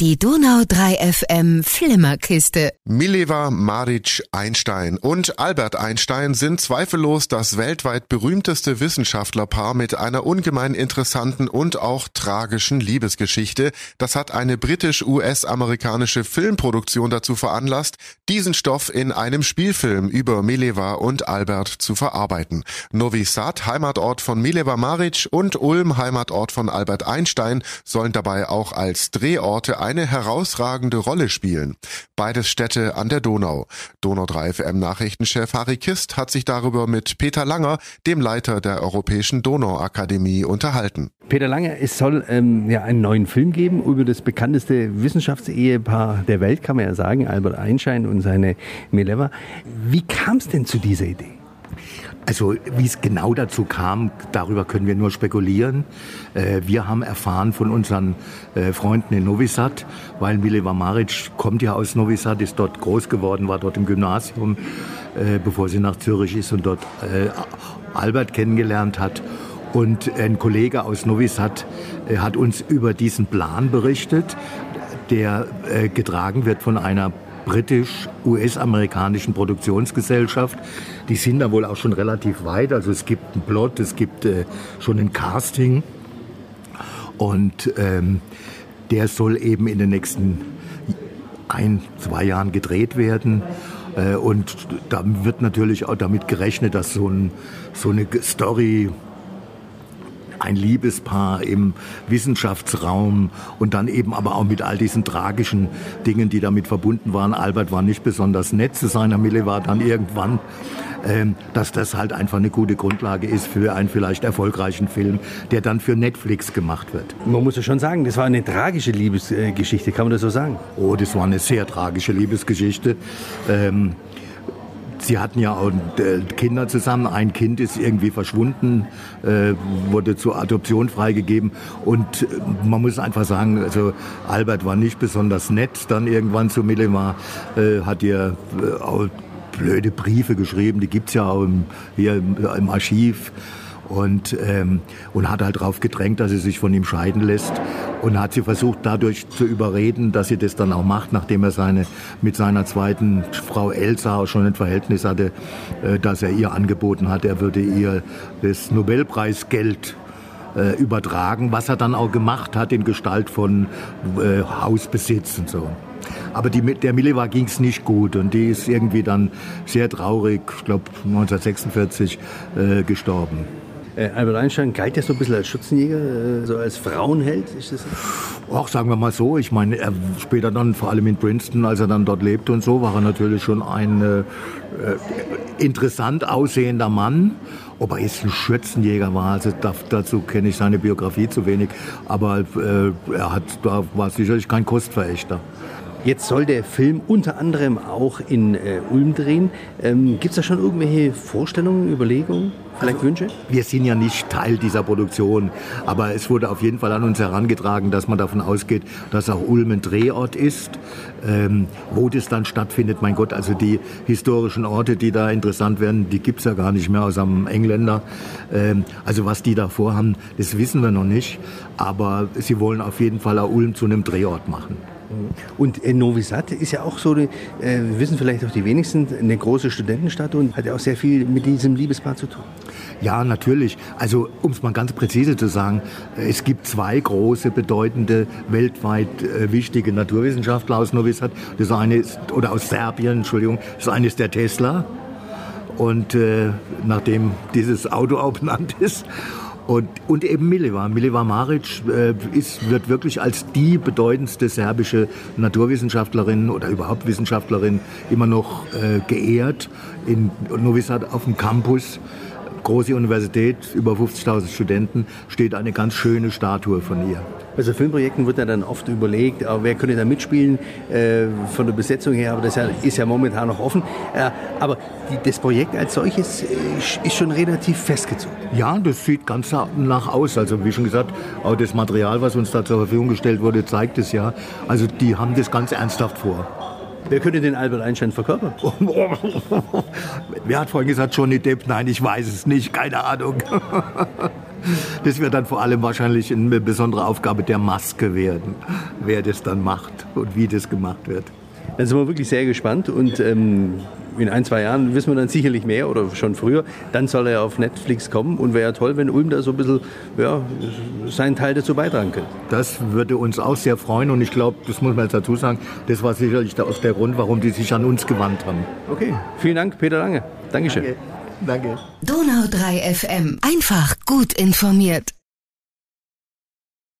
Die Donau 3 FM Flimmerkiste. Mileva Maric Einstein und Albert Einstein sind zweifellos das weltweit berühmteste Wissenschaftlerpaar mit einer ungemein interessanten und auch tragischen Liebesgeschichte. Das hat eine britisch-US-amerikanische Filmproduktion dazu veranlasst, diesen Stoff in einem Spielfilm über Mileva und Albert zu verarbeiten. Novi Sad, Heimatort von Mileva Maric und Ulm, Heimatort von Albert Einstein, sollen dabei auch als Drehorte eine herausragende Rolle spielen. Beides Städte an der Donau. Donau 3 FM Nachrichtenchef Harry Kist hat sich darüber mit Peter Langer, dem Leiter der Europäischen Donauakademie, unterhalten. Peter Langer, es soll ähm, ja einen neuen Film geben über das bekannteste Wissenschaftsehepaar der Welt, kann man ja sagen, Albert Einstein und seine Mileva. Wie kam es denn zu dieser Idee? Also wie es genau dazu kam, darüber können wir nur spekulieren. Äh, wir haben erfahren von unseren äh, Freunden in Novi Sad, weil Mileva Maric kommt ja aus Novi Sad, ist dort groß geworden, war dort im Gymnasium, äh, bevor sie nach Zürich ist und dort Albert kennengelernt hat. Und ein Kollege aus Novi Sad hat uns über diesen Plan berichtet, der getragen wird von einer britisch-US-amerikanischen Produktionsgesellschaft. Die sind da wohl auch schon relativ weit. Also es gibt einen Plot, es gibt äh, schon ein Casting. Und ähm, der soll eben in den nächsten ein, zwei Jahren gedreht werden. Äh, und da wird natürlich auch damit gerechnet, dass so, ein, so eine Story ein Liebespaar im Wissenschaftsraum und dann eben aber auch mit all diesen tragischen Dingen, die damit verbunden waren. Albert war nicht besonders nett zu seiner Mille, war dann irgendwann ähm, dass das halt einfach eine gute Grundlage ist für einen vielleicht erfolgreichen Film, der dann für Netflix gemacht wird. Man muss ja schon sagen, das war eine tragische Liebesgeschichte, kann man das so sagen? Oh, das war eine sehr tragische Liebesgeschichte. Ähm, Sie hatten ja auch äh, Kinder zusammen. Ein Kind ist irgendwie verschwunden, äh, wurde zur Adoption freigegeben. Und äh, man muss einfach sagen, also Albert war nicht besonders nett. Dann irgendwann zu Millimar hat ihr auch blöde Briefe geschrieben. Die gibt's ja auch im, hier im Archiv und, ähm, und hat halt darauf gedrängt, dass sie sich von ihm scheiden lässt und hat sie versucht dadurch zu überreden, dass sie das dann auch macht, nachdem er seine, mit seiner zweiten Frau Elsa auch schon ein Verhältnis hatte, äh, dass er ihr angeboten hat, er würde ihr das Nobelpreisgeld äh, übertragen, was er dann auch gemacht hat in Gestalt von äh, Hausbesitz und so. Aber die, der Mileva ging es nicht gut und die ist irgendwie dann sehr traurig, ich glaube 1946, äh, gestorben. Äh, Albert Einstein galt ja so ein bisschen als Schützenjäger, äh, so als Frauenheld, ist das? Auch sagen wir mal so, ich meine, er später dann, vor allem in Princeton, als er dann dort lebte und so, war er natürlich schon ein äh, äh interessant aussehender Mann. Ob er jetzt ein Schützenjäger war, also dazu kenne ich seine Biografie zu wenig, aber äh, er hat, da war sicherlich kein Kostverächter. Jetzt soll der Film unter anderem auch in äh, Ulm drehen. Ähm, Gibt es da schon irgendwelche Vorstellungen, Überlegungen, vielleicht also, Wünsche? Wir sind ja nicht Teil dieser Produktion, aber es wurde auf jeden Fall an uns herangetragen, dass man davon ausgeht, dass auch Ulm ein Drehort ist. Ähm, wo das dann stattfindet, mein Gott, also die historischen Orte, die da interessant werden, die gibt es ja gar nicht mehr außer am Engländer. Ähm, also was die da vorhaben, das wissen wir noch nicht. Aber sie wollen auf jeden Fall auch Ulm zu einem Drehort machen. Und äh, Novi Sad ist ja auch so, eine, äh, wissen vielleicht auch die wenigsten, eine große Studentenstadt und hat ja auch sehr viel mit diesem Liebespaar zu tun. Ja, natürlich. Also um es mal ganz präzise zu sagen, äh, es gibt zwei große, bedeutende, weltweit äh, wichtige Naturwissenschaftler aus Novi Sad. Das eine ist, oder aus Serbien, Entschuldigung. Das eine ist der Tesla. Und äh, nachdem dieses Auto auch benannt ist. Und, und eben Mileva. Mileva Maric äh, ist, wird wirklich als die bedeutendste serbische Naturwissenschaftlerin oder überhaupt Wissenschaftlerin immer noch äh, geehrt in Novi Sad auf dem Campus große Universität, über 50.000 Studenten, steht eine ganz schöne Statue von ihr. Bei so Filmprojekten wird ja dann oft überlegt, wer könnte da mitspielen äh, von der Besetzung her, aber das ist ja momentan noch offen. Äh, aber die, das Projekt als solches äh, ist schon relativ festgezogen. Ja, das sieht ganz nach aus. Also wie schon gesagt, auch das Material, was uns da zur Verfügung gestellt wurde, zeigt es ja. Also die haben das ganz ernsthaft vor. Wer könnte den Albert Einstein verkörpern? Wer hat vorhin gesagt, Johnny Depp? Nein, ich weiß es nicht, keine Ahnung. Das wird dann vor allem wahrscheinlich eine besondere Aufgabe der Maske werden, wer das dann macht und wie das gemacht wird. Dann sind wir wirklich sehr gespannt und ähm, in ein, zwei Jahren wissen wir dann sicherlich mehr oder schon früher. Dann soll er auf Netflix kommen und wäre ja toll, wenn Ulm da so ein bisschen ja, seinen Teil dazu beitragen könnte. Das würde uns auch sehr freuen und ich glaube, das muss man jetzt dazu sagen, das war sicherlich auch der Grund, warum die sich an uns gewandt haben. Okay, vielen Dank, Peter Lange. Dankeschön. Danke. Danke. Donau 3 FM. Einfach gut informiert.